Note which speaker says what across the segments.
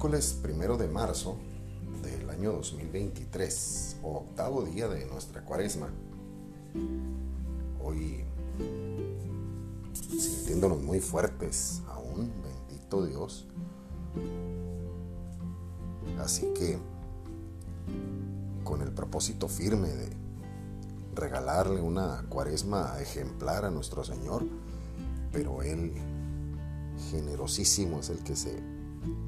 Speaker 1: miércoles primero de marzo del año 2023, octavo día de nuestra cuaresma. Hoy sintiéndonos muy fuertes aún, bendito Dios. Así que con el propósito firme de regalarle una cuaresma ejemplar a nuestro Señor, pero Él generosísimo es el que se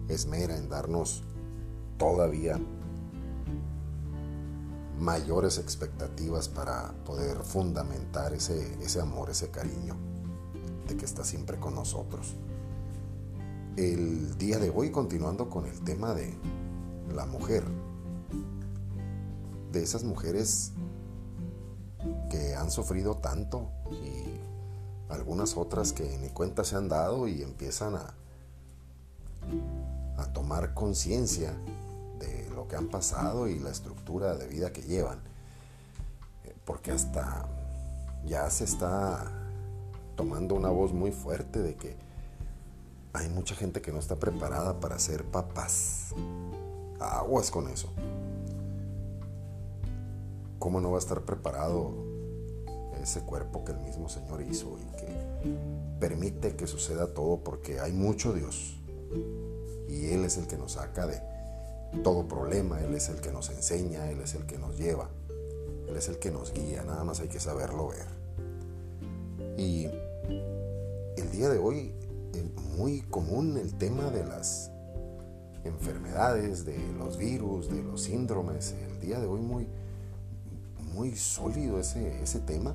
Speaker 1: esmera en darnos todavía mayores expectativas para poder fundamentar ese, ese amor, ese cariño de que está siempre con nosotros. El día de hoy, continuando con el tema de la mujer, de esas mujeres que han sufrido tanto y algunas otras que ni cuenta se han dado y empiezan a, a tomar conciencia de lo que han pasado y la estructura de vida que llevan. Eh, porque hasta ya se está tomando una voz muy fuerte de que hay mucha gente que no está preparada para ser papás. Aguas con eso. ¿Cómo no va a estar preparado ese cuerpo que el mismo Señor hizo y que permite que suceda todo porque hay mucho Dios y Él es el que nos saca de todo problema, Él es el que nos enseña, Él es el que nos lleva, Él es el que nos guía, nada más hay que saberlo ver. Y el día de hoy es muy común el tema de las enfermedades, de los virus, de los síndromes, el día de hoy muy, muy sólido ese, ese tema.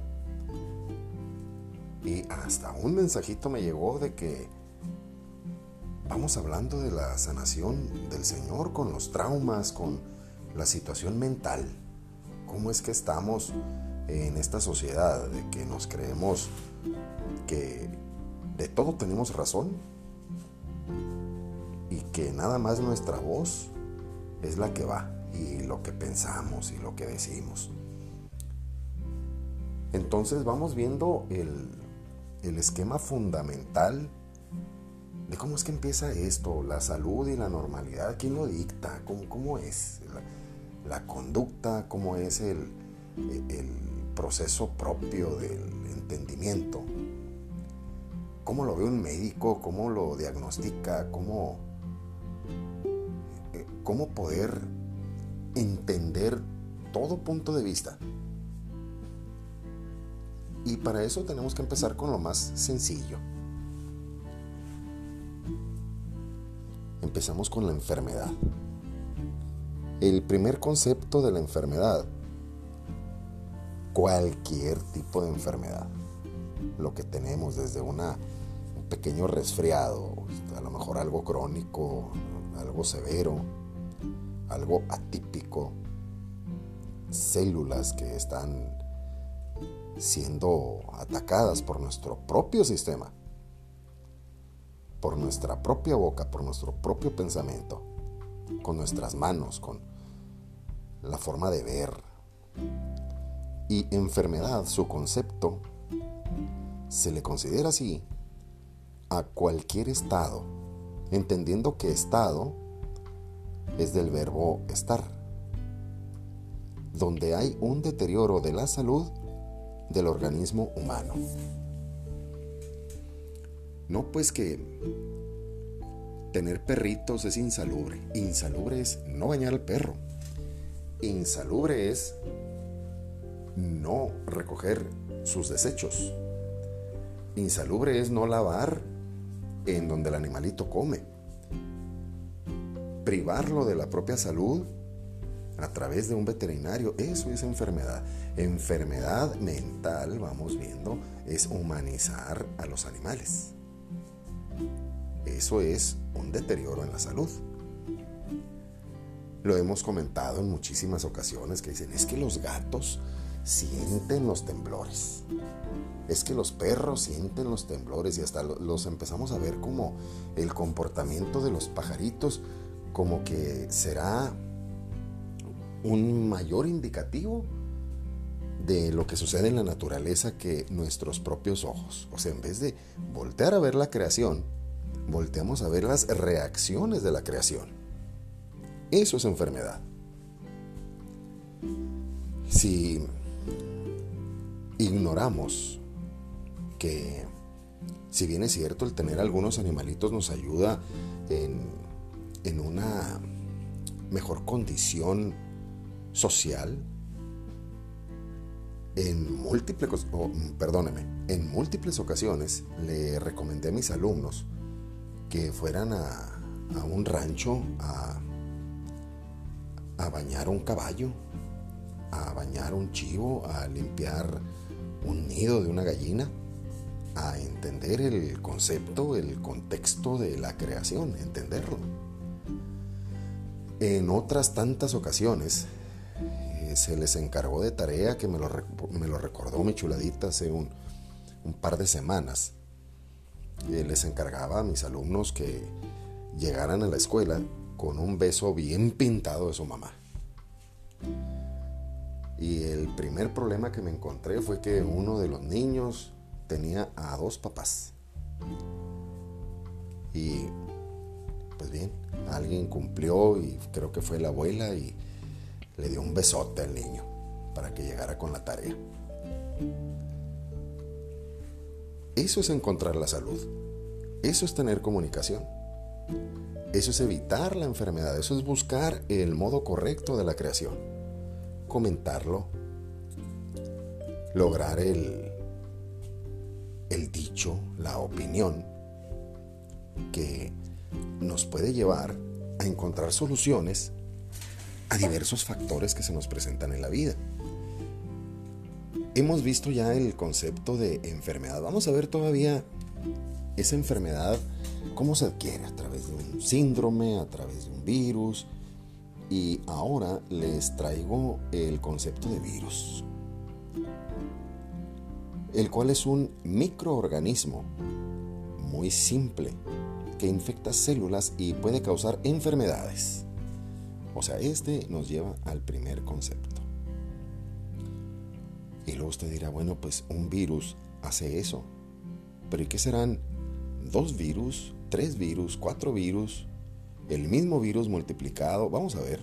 Speaker 1: Y hasta un mensajito me llegó de que vamos hablando de la sanación del Señor con los traumas, con la situación mental. ¿Cómo es que estamos en esta sociedad de que nos creemos que de todo tenemos razón y que nada más nuestra voz es la que va y lo que pensamos y lo que decimos? Entonces vamos viendo el, el esquema fundamental de cómo es que empieza esto, la salud y la normalidad, quién lo dicta, cómo, cómo es la, conducta, cómo es el, el proceso propio del entendimiento, cómo lo ve un médico, cómo lo diagnostica, cómo, eh, cómo poder entender todo punto de vista. Y para eso tenemos que empezar con lo más sencillo. Empezamos con la enfermedad. El primer concepto de la enfermedad, cualquier tipo de enfermedad, lo que tenemos desde una, un pequeño resfriado, a lo mejor algo crónico, algo severo, algo atípico, células que están siendo atacadas por nuestro propio sistema por nuestra propia boca, por nuestro propio pensamiento, con nuestras manos, con la forma de ver. Y enfermedad, su concepto, se le considera así a cualquier estado, entendiendo que estado es del verbo estar, donde hay un deterioro de la salud del organismo humano. No, pues que tener perritos es insalubre. Insalubre es no bañar al perro. Insalubre es no recoger sus desechos. Insalubre es no lavar en donde el animalito come. Privarlo de la propia salud a través de un veterinario, eso es enfermedad. Enfermedad mental, vamos viendo, es humanizar a los animales. Eso es un deterioro en la salud. Lo hemos comentado en muchísimas ocasiones que dicen, es que los gatos sienten los temblores. Es que los perros sienten los temblores y hasta los empezamos a ver como el comportamiento de los pajaritos como que será un mayor indicativo de lo que sucede en la naturaleza que nuestros propios ojos. O sea, en vez de voltear a ver la creación, volteamos a ver las reacciones de la creación. Eso es enfermedad. Si ignoramos que, si bien es cierto, el tener algunos animalitos nos ayuda en, en una mejor condición social, en múltiples, perdóneme, en múltiples ocasiones le recomendé a mis alumnos que fueran a, un rancho a, a bañar un caballo, a bañar un chivo, a limpiar un nido de una gallina, a entender el concepto, el contexto de la creación, entenderlo. En otras tantas ocasiones se les encargó de tarea que me lo, recordó mi chuladita hace un, par de semanas. les encargaba a mis alumnos que llegaran a la escuela con un beso bien pintado de su mamá. Y el primer problema que me encontré fue que uno de los niños tenía a dos papás. Y pues bien, alguien cumplió y creo que fue la abuela y le dio un besote al niño para que llegara con la tarea. Eso es encontrar la salud. Eso es tener comunicación. Eso es evitar la enfermedad. Eso es buscar el modo correcto de la creación. Comentarlo. Lograr el, el dicho, la opinión que nos puede llevar a encontrar soluciones a diversos factores que se nos presentan en la vida. Hemos visto ya el concepto de enfermedad. Vamos a ver todavía esa enfermedad, cómo se adquiere a través de un síndrome, a través de un virus. Y ahora les traigo el concepto de virus, el cual es un microorganismo muy simple que infecta células y puede causar enfermedades. O sea, este nos lleva al primer concepto. Y luego usted dirá, bueno, pues un virus hace eso. Pero ¿y qué serán dos virus, tres virus, cuatro virus? El mismo virus multiplicado. Vamos a ver.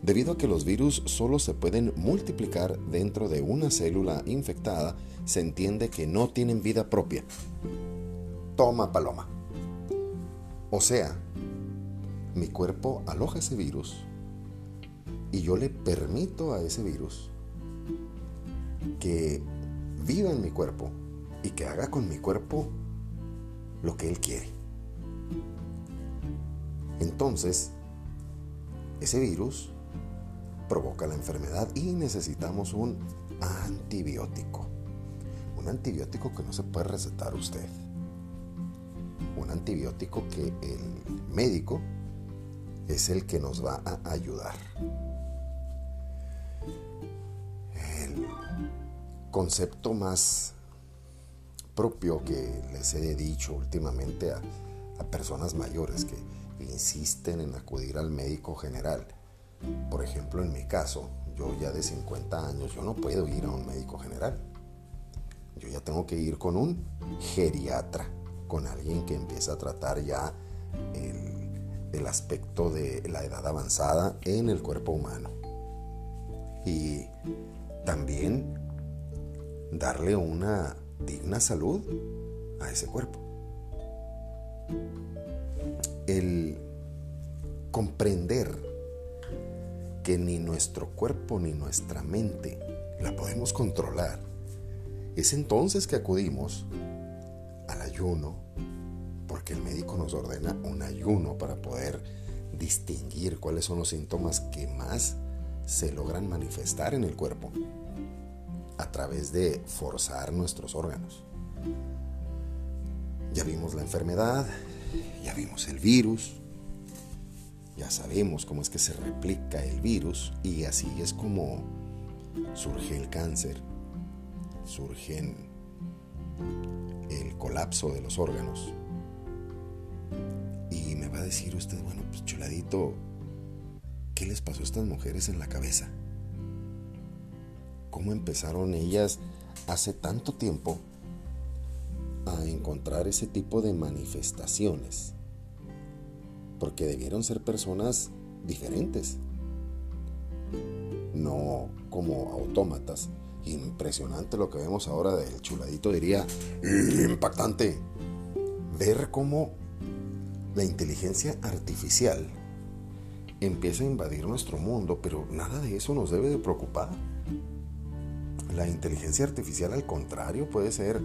Speaker 1: Debido a que los virus solo se pueden multiplicar dentro de una célula infectada, se entiende que no tienen vida propia. Toma paloma. O sea, mi cuerpo aloja ese virus y yo le permito a ese virus que viva en mi cuerpo y que haga con mi cuerpo lo que él quiere. Entonces, ese virus provoca la enfermedad y necesitamos un antibiótico. Un antibiótico que no se puede recetar usted. Un antibiótico que el médico es el que nos va a ayudar. Concepto más propio que les he dicho últimamente a, personas mayores que insisten en acudir al médico general. Por ejemplo, en mi caso, yo ya de 50 años, yo no puedo ir a un médico general. Yo ya tengo que ir con un geriatra, con alguien que empiece a tratar ya el, el aspecto de la edad avanzada en el cuerpo humano. Y también darle una digna salud a ese cuerpo. El comprender que ni nuestro cuerpo ni nuestra mente la podemos controlar, es entonces que acudimos al ayuno, porque el médico nos ordena un ayuno para poder distinguir cuáles son los síntomas que más se logran manifestar en el cuerpo a través de forzar nuestros órganos. Ya vimos la enfermedad, ya vimos el virus, ya sabemos cómo es que se replica el virus y así es como surge el cáncer, surge el colapso de los órganos. Y me va a decir usted, bueno, pues chuladito, ¿qué les pasó a estas mujeres en la cabeza? Cómo empezaron ellas hace tanto tiempo a encontrar ese tipo de manifestaciones. Porque debieron ser personas diferentes, no como autómatas. Impresionante lo que vemos ahora del chuladito, diría, impactante. Ver cómo la inteligencia artificial empieza a invadir nuestro mundo, pero nada de eso nos debe de preocupar. La inteligencia artificial al contrario puede ser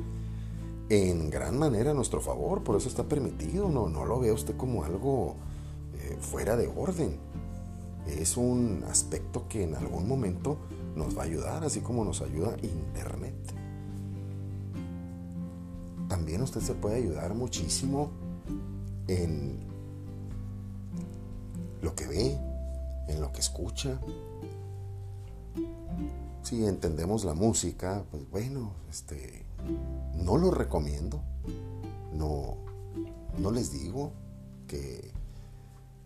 Speaker 1: en gran manera a nuestro favor, por eso está permitido, no, no lo vea usted como algo eh, fuera de orden. Es un aspecto que en algún momento nos va a ayudar, así como nos ayuda Internet. También usted se puede ayudar muchísimo en lo que ve, en lo que escucha. Si entendemos la música, pues bueno, este, no lo recomiendo. No, no les digo que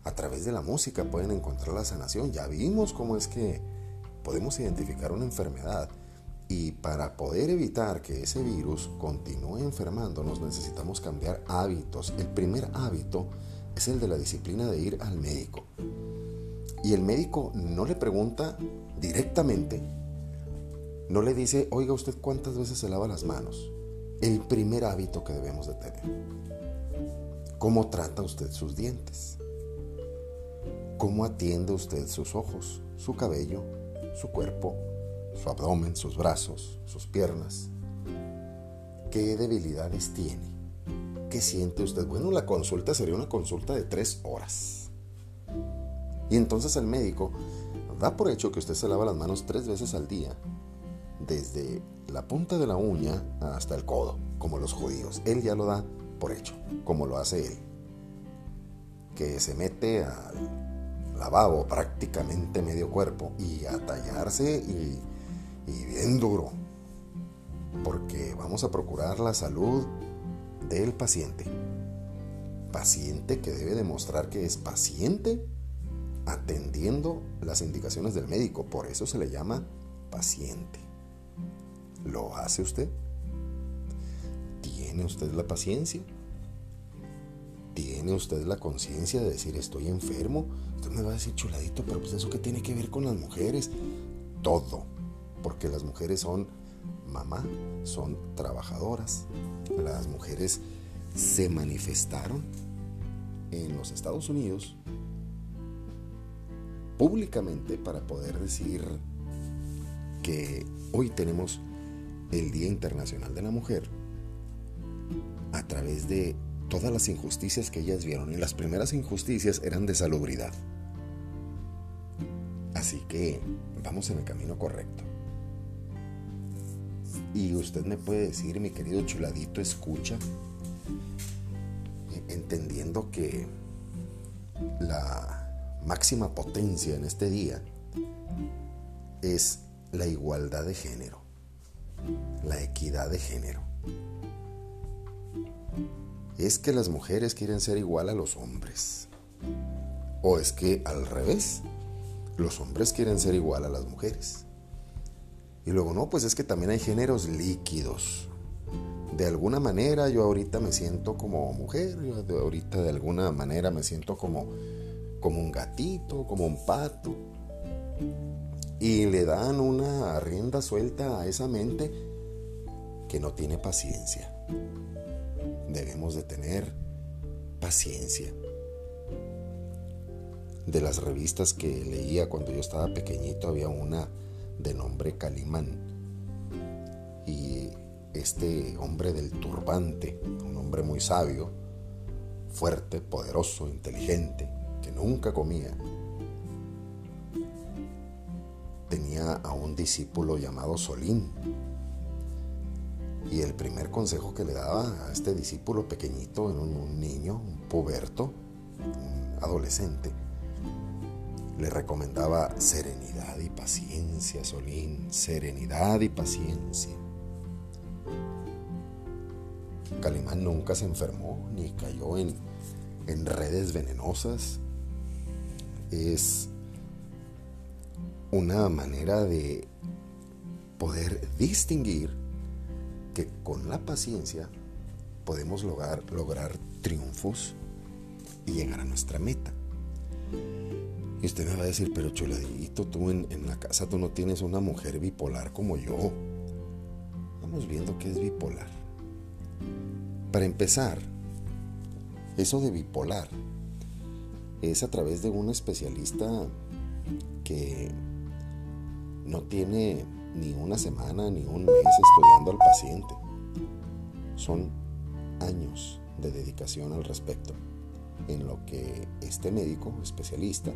Speaker 1: a través de la música pueden encontrar la sanación. Ya vimos cómo es que podemos identificar una enfermedad y para poder evitar que ese virus continúe enfermándonos necesitamos cambiar hábitos. El primer hábito es el de la disciplina de ir al médico. Y el médico no le pregunta directamente, no le dice, oiga usted cuántas veces se lava las manos. El primer hábito que debemos de tener. ¿Cómo trata usted sus dientes? ¿Cómo atiende usted sus ojos, su cabello, su cuerpo, su abdomen, sus brazos, sus piernas? ¿Qué debilidades tiene? ¿Qué siente usted? Bueno, la consulta sería una consulta de tres horas. Y entonces el médico da por hecho que usted se lava las manos tres veces al día, desde la punta de la uña hasta el codo, como los judíos. Él ya lo da por hecho, como lo hace él. Que se mete al lavabo prácticamente medio cuerpo y a tallarse y, y bien duro. Porque vamos a procurar la salud del paciente. Paciente que debe demostrar que es paciente atendiendo las indicaciones del médico. Por eso se le llama paciente. ¿Lo hace usted? ¿Tiene usted la paciencia? ¿Tiene usted la conciencia de decir estoy enfermo? Usted me va a decir chuladito, pero pues eso qué tiene que ver con las mujeres? Todo. Porque las mujeres son mamá, son trabajadoras. Las mujeres se manifestaron en los Estados Unidos públicamente para poder decir que hoy tenemos el Día Internacional de la Mujer a través de todas las injusticias que ellas vieron. Y las primeras injusticias eran de salubridad. Así que vamos en el camino correcto. Y usted me puede decir, mi querido chuladito, escucha, entendiendo que la máxima potencia en este día es la igualdad de género, la equidad de género. Es que las mujeres quieren ser igual a los hombres. O es que al revés, los hombres quieren ser igual a las mujeres. Y luego, no, pues es que también hay géneros líquidos. De alguna manera yo ahorita me siento como mujer, yo ahorita de alguna manera me siento como, como un gatito, como un pato. Y le dan una rienda suelta a esa mente que no tiene paciencia. Debemos de tener paciencia. De las revistas que leía cuando yo estaba pequeñito había una de nombre Calimán. Y este hombre del turbante, un hombre muy sabio, fuerte, poderoso, inteligente, que nunca comía, tenía a un discípulo llamado Solín. Y el primer consejo que le daba a este discípulo pequeñito, un, un niño, un puberto, un adolescente, le recomendaba serenidad y paciencia, Solín, serenidad y paciencia. Calimán nunca se enfermó ni cayó en, en redes venenosas. Es una manera de poder distinguir que con la paciencia podemos lograr, lograr triunfos y llegar a nuestra meta. Y usted me va a decir, pero chuladito, tú en, en la casa tú no tienes una mujer bipolar como yo. Vamos viendo qué es bipolar. Para empezar, eso de bipolar es a través de un especialista que no tiene ni una semana ni un mes estudiando al paciente. Son años de dedicación al respecto, en lo que este médico especialista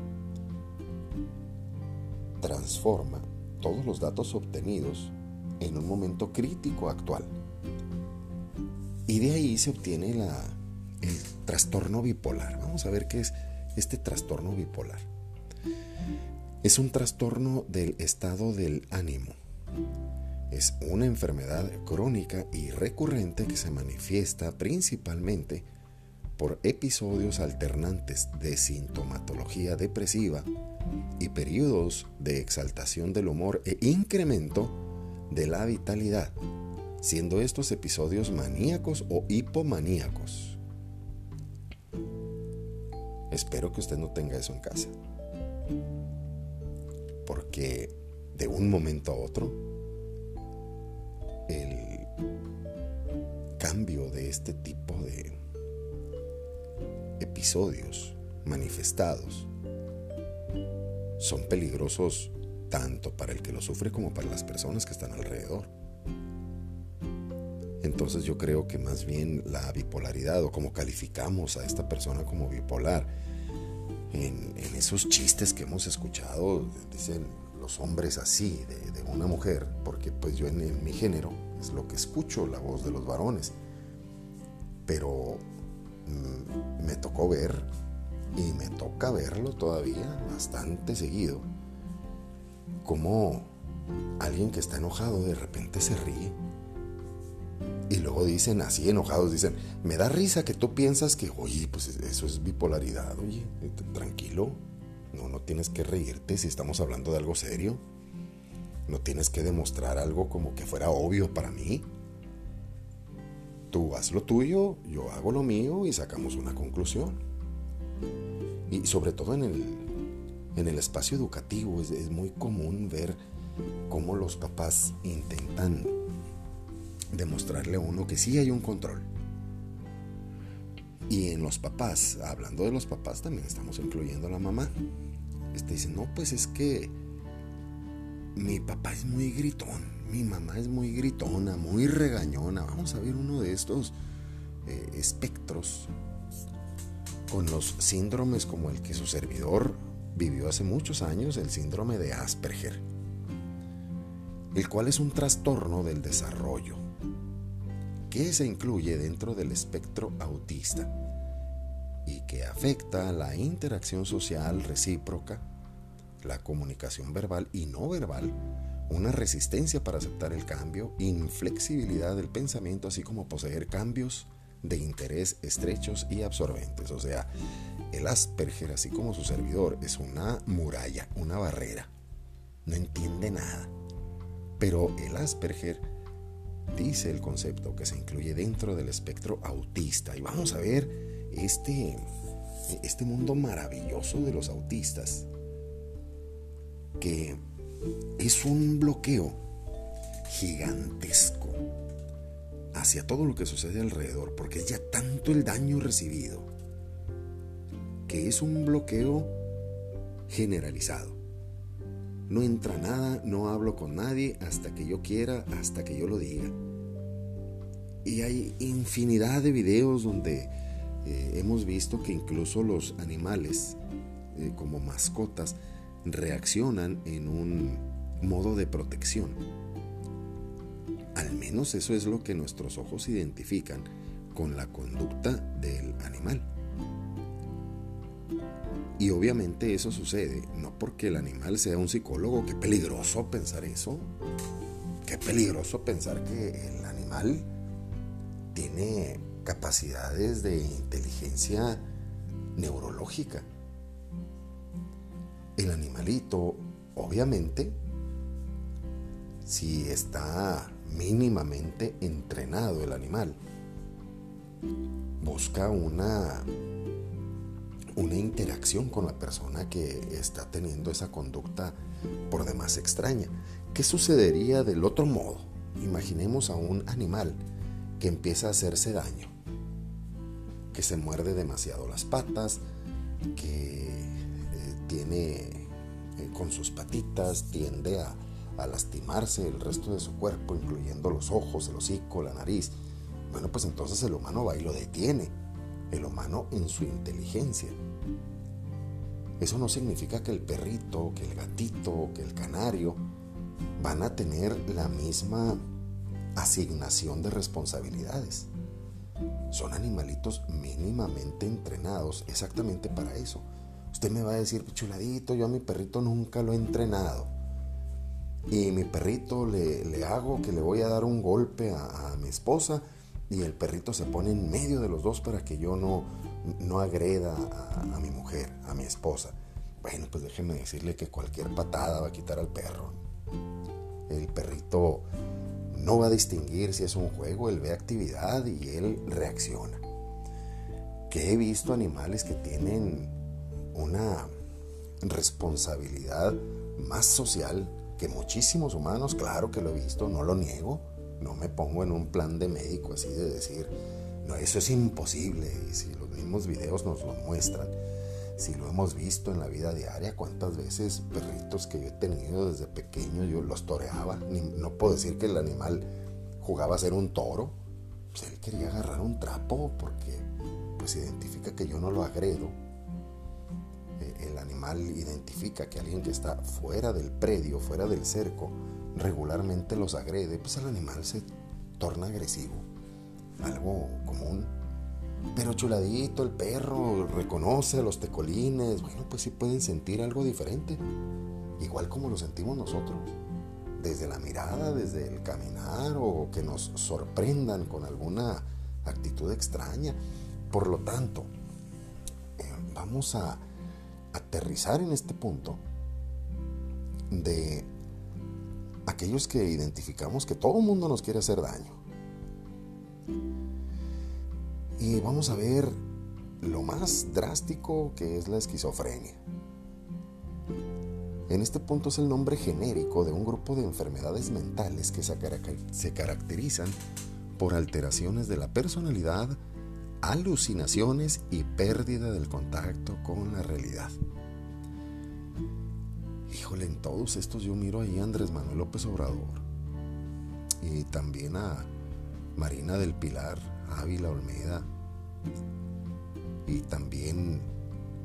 Speaker 1: transforma todos los datos obtenidos en un momento crítico actual. Y de ahí se obtiene la, el trastorno bipolar. Vamos a ver qué es este trastorno bipolar. Es un trastorno del estado del ánimo. Es una enfermedad crónica y recurrente que se manifiesta principalmente por episodios alternantes de sintomatología depresiva y periodos de exaltación del humor e incremento de la vitalidad, siendo estos episodios maníacos o hipomaníacos. Espero que usted no tenga eso en casa, porque de un momento a otro, el cambio de este tipo de episodios manifestados son peligrosos tanto para el que lo sufre como para las personas que están alrededor. Entonces yo creo que más bien la bipolaridad o como calificamos a esta persona como bipolar, en, esos chistes que hemos escuchado, dicen los hombres así de, una mujer, porque pues yo en, mi género es lo que escucho, la voz de los varones. Pero mm, me tocó ver y me toca verlo todavía bastante seguido, como alguien que está enojado de repente se ríe. Luego dicen así enojados, dicen, me da risa que tú piensas que, oye, pues eso es bipolaridad, oye, tranquilo, no, no tienes que reírte si estamos hablando de algo serio, no tienes que demostrar algo como que fuera obvio para mí. Tú haz lo tuyo, yo hago lo mío y sacamos una conclusión. Y sobre todo en el, en el espacio educativo es, es muy común ver cómo los papás intentan demostrarle a uno que sí hay un control. Y en los papás, hablando de los papás, también estamos incluyendo a la mamá. Este dice, no, pues es que mi papá es muy gritón, mi mamá es muy gritona, muy regañona. Vamos a ver uno de estos eh, espectros con los síndromes como el que su servidor vivió hace muchos años, el síndrome de Asperger, el cual es un trastorno del desarrollo que se incluye dentro del espectro autista y que afecta la interacción social recíproca, la comunicación verbal y no verbal, una resistencia para aceptar el cambio, inflexibilidad del pensamiento, así como poseer cambios de interés estrechos y absorbentes. O sea, el Asperger, así como su servidor, es una muralla, una barrera. No entiende nada. Pero el Asperger dice el concepto que se incluye dentro del espectro autista. Y vamos a ver este, este mundo maravilloso de los autistas, que es un bloqueo gigantesco hacia todo lo que sucede alrededor, porque es ya tanto el daño recibido, que es un bloqueo generalizado. No entra nada, no hablo con nadie hasta que yo quiera, hasta que yo lo diga. Y hay infinidad de videos donde eh, hemos visto que incluso los animales, eh, como mascotas, reaccionan en un modo de protección. Al menos eso es lo que nuestros ojos identifican con la conducta del animal. Y obviamente eso sucede no porque el animal sea un psicólogo, qué peligroso pensar eso, qué peligroso pensar que el animal tiene capacidades de inteligencia neurológica. El animalito, obviamente, si está mínimamente entrenado el animal, busca una una interacción con la persona que está teniendo esa conducta por demás extraña. ¿Qué sucedería del otro modo? Imaginemos a un animal que empieza a hacerse daño, que se muerde demasiado las patas, que eh, tiene eh, con sus patitas, tiende a, a lastimarse el resto de su cuerpo, incluyendo los ojos, el hocico, la nariz. Bueno, pues entonces el humano va y lo detiene. El humano en su inteligencia. Eso no significa que el perrito, que el gatito, que el canario van a tener la misma asignación de responsabilidades. Son animalitos mínimamente entrenados exactamente para eso. Usted me va a decir, chuladito, yo a mi perrito nunca lo he entrenado. Y mi perrito le, hago que le voy a dar un golpe a mi esposa y el perrito se pone en medio de los dos para que yo no, no agreda a, mi mujer, a mi esposa. Bueno, pues déjeme decirle que cualquier patada va a quitar al perro. El perrito no va a distinguir si es un juego, él ve actividad y él reacciona. Que he visto animales que tienen una responsabilidad más social que muchísimos humanos, claro que lo he visto, no lo niego no me pongo en un plan de médico así de decir, no, eso es imposible. Y si los mismos videos nos lo muestran, si lo hemos visto en la vida diaria, cuántas veces perritos que yo he tenido desde pequeño yo los toreaba. no puedo decir que el animal jugaba a ser un toro. Pues él quería agarrar un trapo porque pues identifica que yo no lo agredo. E, el animal identifica que alguien que está fuera del predio, fuera del cerco, regularmente los agrede, pues el animal se torna agresivo. Algo común. Pero chuladito, el perro reconoce a los tecolines. Bueno, pues sí pueden sentir algo diferente. Igual como lo sentimos nosotros. Desde la mirada, desde el caminar o que nos sorprendan con alguna actitud extraña. Por lo tanto, eh, vamos a aterrizar en este punto de aquellos que identificamos que todo el mundo nos quiere hacer daño. Y vamos a ver lo más drástico que es la esquizofrenia. En este punto es el nombre genérico de un grupo de enfermedades mentales que se caracterizan por alteraciones de la personalidad, alucinaciones y pérdida del contacto con la realidad. Híjole, en todos estos yo miro ahí a Andrés Manuel López Obrador y también a Marina del Pilar, Ávila Olmeda. Y también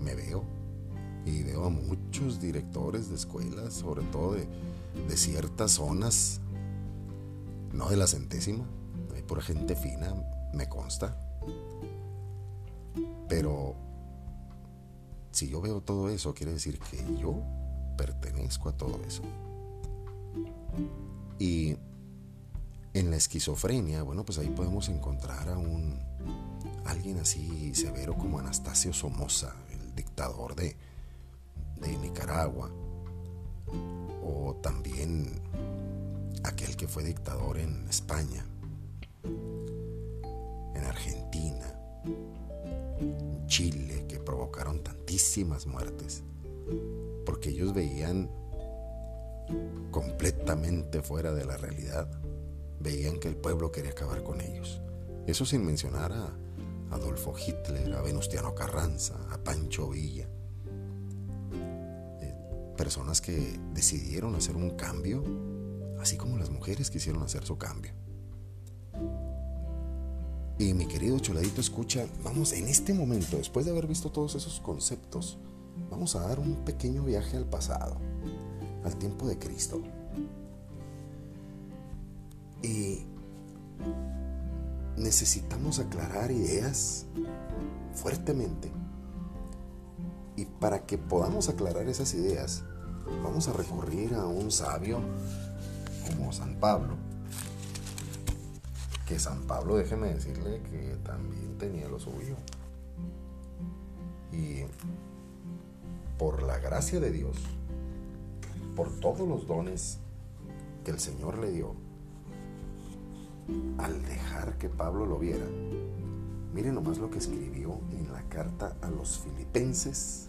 Speaker 1: me veo y veo a muchos directores de escuelas, sobre todo de, de ciertas zonas, no de la centésima, hay pura gente fina, me consta, pero si yo veo todo eso, quiere decir que yo pertenezco a todo eso. Y en la esquizofrenia, bueno, pues ahí podemos encontrar a un alguien así severo como Anastasio Somoza, el dictador de, de Nicaragua, o también aquel que fue dictador en España, en Argentina, en Chile, que provocaron tantísimas muertes porque ellos veían completamente fuera de la realidad, veían que el pueblo quería acabar con ellos. Eso sin mencionar a Adolfo Hitler, a Venustiano Carranza, a Pancho Villa. Eh, personas que decidieron hacer un cambio, así como las mujeres quisieron hacer su cambio. Y mi querido chuladito escucha, vamos, en este momento, después de haber visto todos esos conceptos, vamos a dar un pequeño viaje al pasado, al tiempo de Cristo. Y necesitamos aclarar ideas fuertemente. Y para que podamos aclarar esas ideas, vamos a recurrir a un sabio como San Pablo. Que San Pablo, déjeme decirle que también tenía lo suyo. Y por la gracia de Dios, por todos los dones que el Señor le dio, al dejar que Pablo lo viera, Miren nomás lo que escribió en la carta a los filipenses,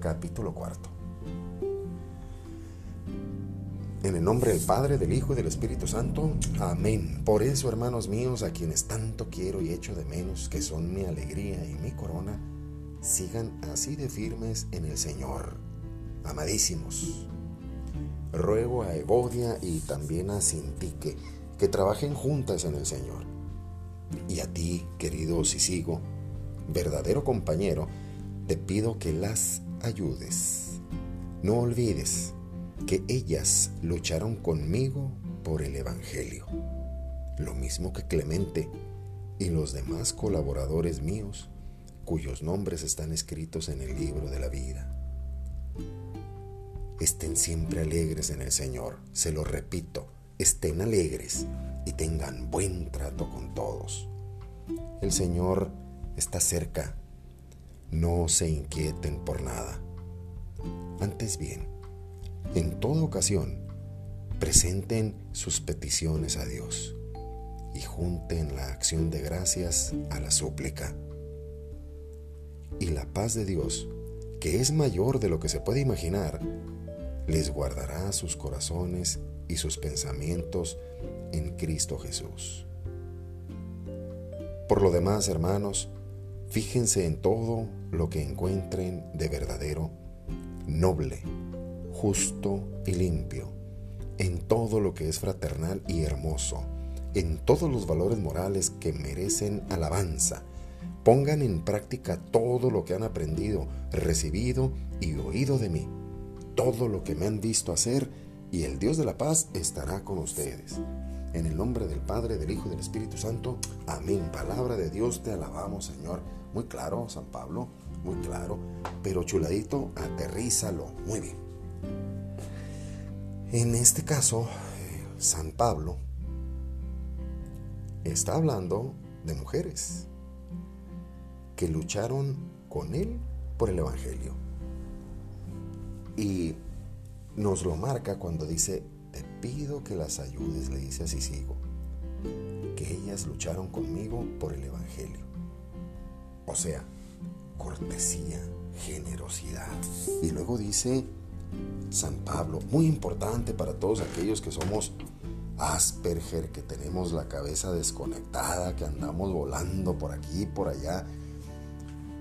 Speaker 1: capítulo cuarto. En el nombre del Padre, del Hijo y del Espíritu Santo. Amén. Por eso, hermanos míos, a quienes tanto quiero y echo de menos, que son mi alegría y mi corona, sigan así de firmes en el Señor. Amadísimos. Ruego a Evodia y también a Sintique que trabajen juntas en el Señor. Y a ti, querido Sisigo, verdadero compañero, te pido que las ayudes. No olvides que ellas lucharon conmigo por el Evangelio, lo mismo que Clemente y los demás colaboradores míos, cuyos nombres están escritos en el libro de la vida. Estén siempre alegres en el Señor, se lo repito, estén alegres y tengan buen trato con todos. El Señor está cerca, no se inquieten por nada. Antes bien, en toda ocasión, presenten sus peticiones a Dios y junten la acción de gracias a la súplica. Y la paz de Dios, que es mayor de lo que se puede imaginar, les guardará sus corazones y sus pensamientos en Cristo Jesús. Por lo demás, hermanos, fíjense en todo lo que encuentren de verdadero, noble, justo y limpio, en todo lo que es fraternal y hermoso, en todos los valores morales que merecen alabanza. Pongan en práctica todo lo que han aprendido, recibido y oído de mí, todo lo que me han visto hacer, y el Dios de la paz estará con ustedes. En el nombre del Padre, del Hijo y del Espíritu Santo. Amén. Palabra de Dios, te alabamos, Señor. Muy claro, San Pablo, muy claro. Pero chuladito, aterrízalo. Muy bien. En este caso, eh, San Pablo está hablando de mujeres que lucharon con él por el Evangelio. Y nos lo marca cuando dice, te pido que las ayudes, le dice así sigo, que ellas lucharon conmigo por el Evangelio. O sea, cortesía, generosidad. Y luego dice, San Pablo, muy importante para todos aquellos que somos Asperger, que tenemos la cabeza desconectada, que andamos volando por aquí y por allá.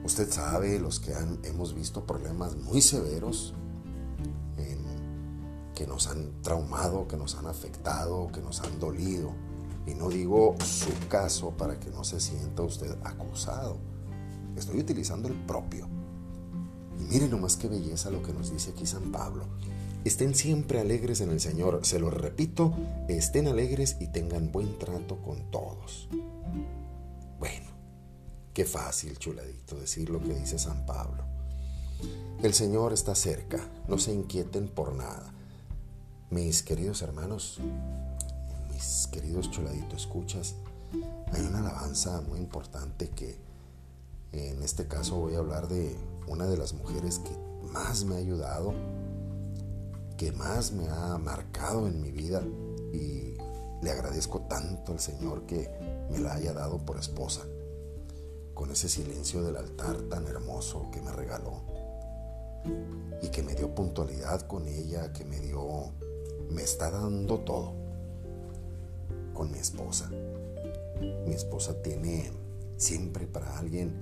Speaker 1: Usted sabe, los que han, hemos visto problemas muy severos que nos han traumado, que nos han afectado, que nos han dolido. Y no digo su caso para que no se sienta usted acusado. Estoy utilizando el propio. Y miren nomás qué belleza lo que nos dice aquí San Pablo. Estén siempre alegres en el Señor. Se lo repito, estén alegres y tengan buen trato con todos. Qué fácil, chuladito, decir lo que dice San Pablo. El Señor está cerca, no se inquieten por nada. Mis queridos hermanos, mis queridos chuladitos escuchas, hay una alabanza muy importante que en este caso voy a hablar de una de las mujeres que más me ha ayudado, que más me ha marcado en mi vida y le agradezco tanto al Señor que me la haya dado por esposa, con ese silencio del altar tan hermoso que me regaló y que me dio puntualidad con ella, que me dio, me está dando todo con mi esposa. Mi esposa tiene siempre para alguien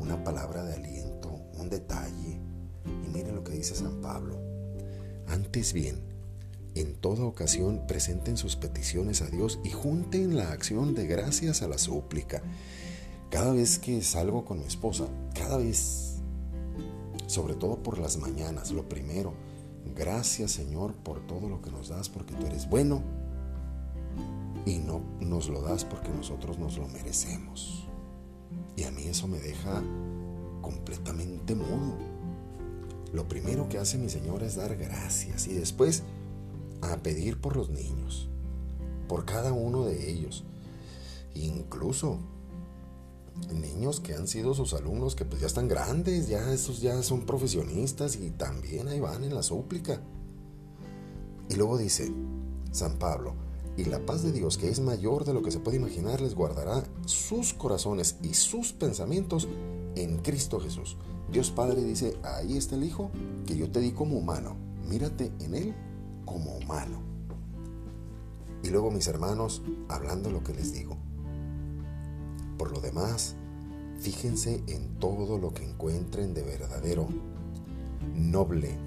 Speaker 1: una palabra de aliento, un detalle. Y mire lo que dice San Pablo. Antes bien, en toda ocasión presenten sus peticiones a Dios y junten la acción de gracias a la súplica. Cada vez que salgo con mi esposa, cada vez, sobre todo por las mañanas, lo primero, gracias Señor por todo lo que nos das porque tú eres bueno y no nos lo das porque nosotros nos lo merecemos. Y a mí eso me deja completamente mudo. Lo primero que hace mi Señor es dar gracias y después a pedir por los niños, por cada uno de ellos. Incluso niños que han sido sus alumnos que pues ya están grandes, ya esos ya son profesionistas y también ahí van en la súplica. Y luego dice San Pablo, Y la paz de Dios, que es mayor de lo que se puede imaginar, les guardará sus corazones y sus pensamientos en Cristo Jesús. Dios Padre dice, ahí está el Hijo que yo te di como humano. Mírate en Él como humano. Y luego mis hermanos, hablando lo que les digo. Por lo demás, fíjense en todo lo que encuentren de verdadero, noble,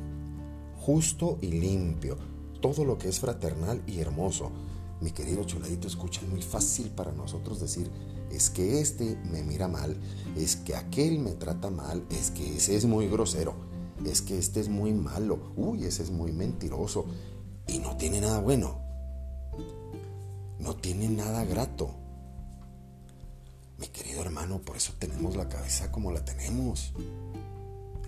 Speaker 1: justo y limpio, todo lo que es fraternal y hermoso. Mi querido chuladito, escucha, es muy fácil para nosotros decir, es que este me mira mal, es que aquel me trata mal, es que ese es muy grosero, es que este es muy malo, uy, ese es muy mentiroso y no tiene nada bueno, no tiene nada grato. Hermano, por eso tenemos la cabeza como la tenemos.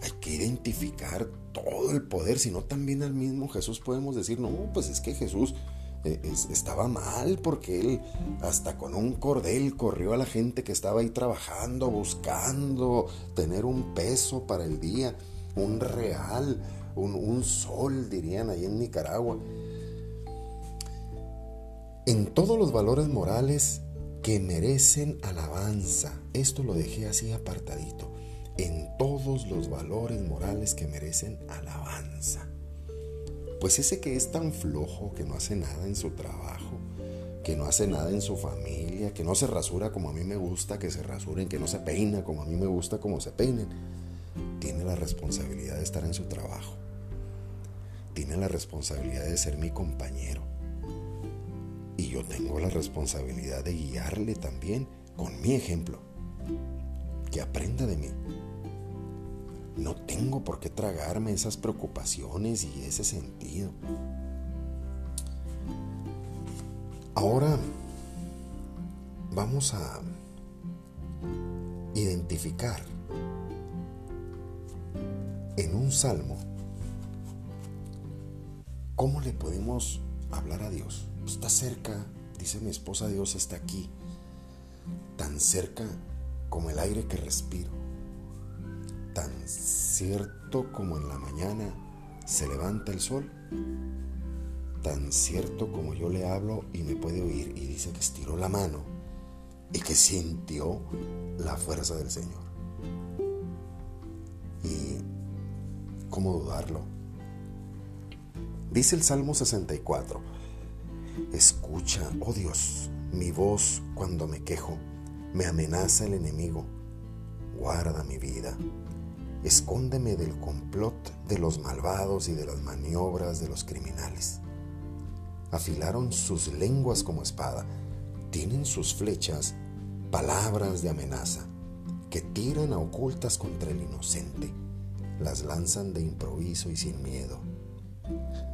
Speaker 1: Hay que identificar todo el poder, si no también al mismo Jesús podemos decir, no, pues es que Jesús eh, estaba mal porque él hasta con un cordel corrió a la gente que estaba ahí trabajando, buscando tener un peso para el día, un real, un, un sol, dirían ahí en Nicaragua. En todos los valores morales que merecen alabanza, esto lo dejé así apartadito, en todos los valores morales que merecen alabanza. Pues ese que es tan flojo, que no hace nada en su trabajo, que no hace nada en su familia, que no se rasura como a mí me gusta que se rasuren, que no se peina como a mí me gusta como se peinen, tiene la responsabilidad de estar en su trabajo. Tiene la responsabilidad de ser mi compañero. Y yo tengo la responsabilidad de guiarle también con mi ejemplo. Que aprenda de mí. No tengo por qué tragarme esas preocupaciones y ese sentido. Ahora vamos a identificar en un salmo cómo le podemos hablar a Dios. Está cerca, dice mi esposa, Dios está aquí, tan cerca como el aire que respiro tan cierto como en la mañana se levanta el sol, tan cierto como yo le hablo y me puede oír y dice que estiró la mano y que sintió la fuerza del Señor. Y cómo dudarlo. Dice el Salmo 64, escucha, oh Dios, mi voz cuando me quejo, me amenaza el enemigo, guarda mi vida. Escóndeme del complot de los malvados y de las maniobras de los criminales. Afilaron sus lenguas como espada, tienen sus flechas palabras de amenaza, que tiran a ocultas contra el inocente, las lanzan de improviso y sin miedo.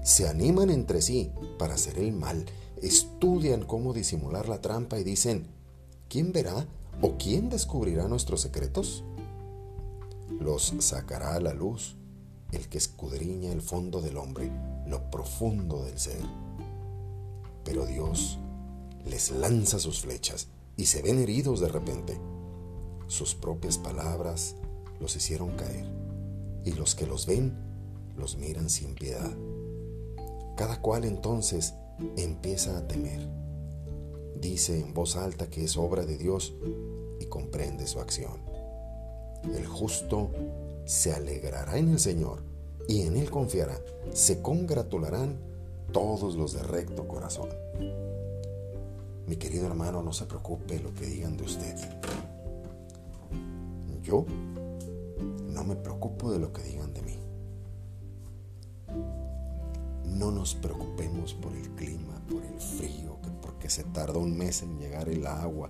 Speaker 1: Se animan entre sí para hacer el mal, estudian cómo disimular la trampa y dicen, ¿quién verá o quién descubrirá nuestros secretos? los sacará a la luz el que escudriña el fondo del hombre, lo profundo del ser. Pero Dios les lanza sus flechas y se ven heridos de repente. Sus propias palabras los hicieron caer y los que los ven los miran sin piedad. Cada cual entonces empieza a temer. Dice en voz alta que es obra de Dios y comprende su acción. El justo se alegrará en el Señor y en Él confiará. Se congratularán todos los de recto corazón. Mi querido hermano, no se preocupe lo que digan de usted. Yo no me preocupo de lo que digan No nos preocupemos por el clima, por el frío, que porque se tardó un mes en llegar el agua,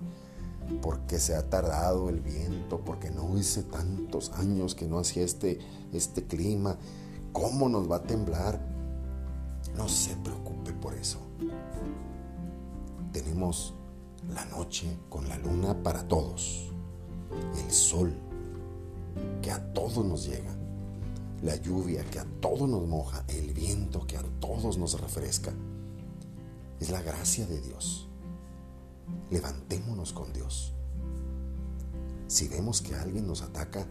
Speaker 1: porque se ha tardado el viento, porque no hice tantos años que no hacía este, este clima, ¿cómo nos va a temblar? No se preocupe por eso. Tenemos la noche con la luna para todos, el sol que a todos nos llega, la lluvia que a todos nos moja, el viento que a todos nos refresca. Es la gracia de Dios levantémonos con Dios. Si vemos que alguien nos ataca,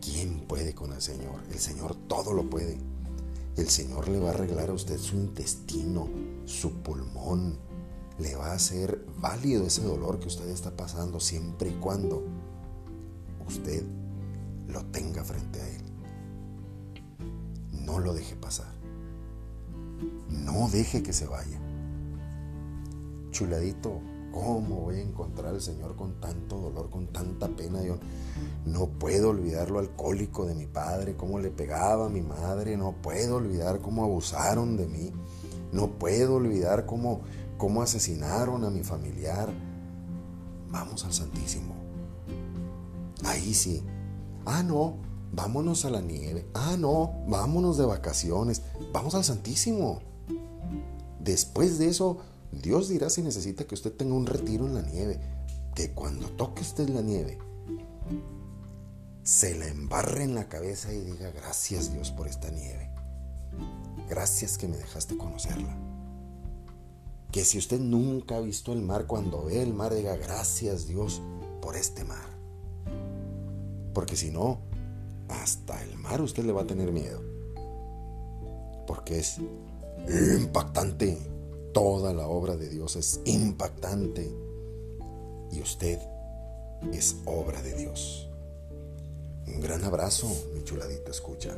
Speaker 1: ¿quién puede con el Señor? El Señor todo lo puede. El Señor le va a arreglar a usted su intestino, su pulmón. Le va a hacer válido ese dolor que usted está pasando siempre y cuando usted lo tenga frente a Él. No lo deje pasar. No deje que se vaya. Chuladito, ¿cómo voy a encontrar al Señor con tanto dolor, con tanta pena? Yo no puedo olvidar lo alcohólico de mi padre, cómo le pegaba a mi madre, no puedo olvidar cómo abusaron de mí, no puedo olvidar cómo, cómo asesinaron a mi familiar. Vamos al Santísimo. Ahí sí. Ah, no, vámonos a la nieve. Ah, no, vámonos de vacaciones. Vamos al Santísimo. Después de eso, Dios dirá si necesita que usted tenga un retiro en la nieve. Que cuando toque usted la nieve, se la embarre en la cabeza y diga gracias Dios por esta nieve. Gracias que me dejaste conocerla. Que si usted nunca ha visto el mar, cuando ve el mar diga gracias Dios por este mar. Porque si no, hasta el mar usted le va a tener miedo. Porque es impactante. Toda la obra de Dios es impactante. Y usted es obra de Dios. Un gran abrazo, mi chuladito escucha.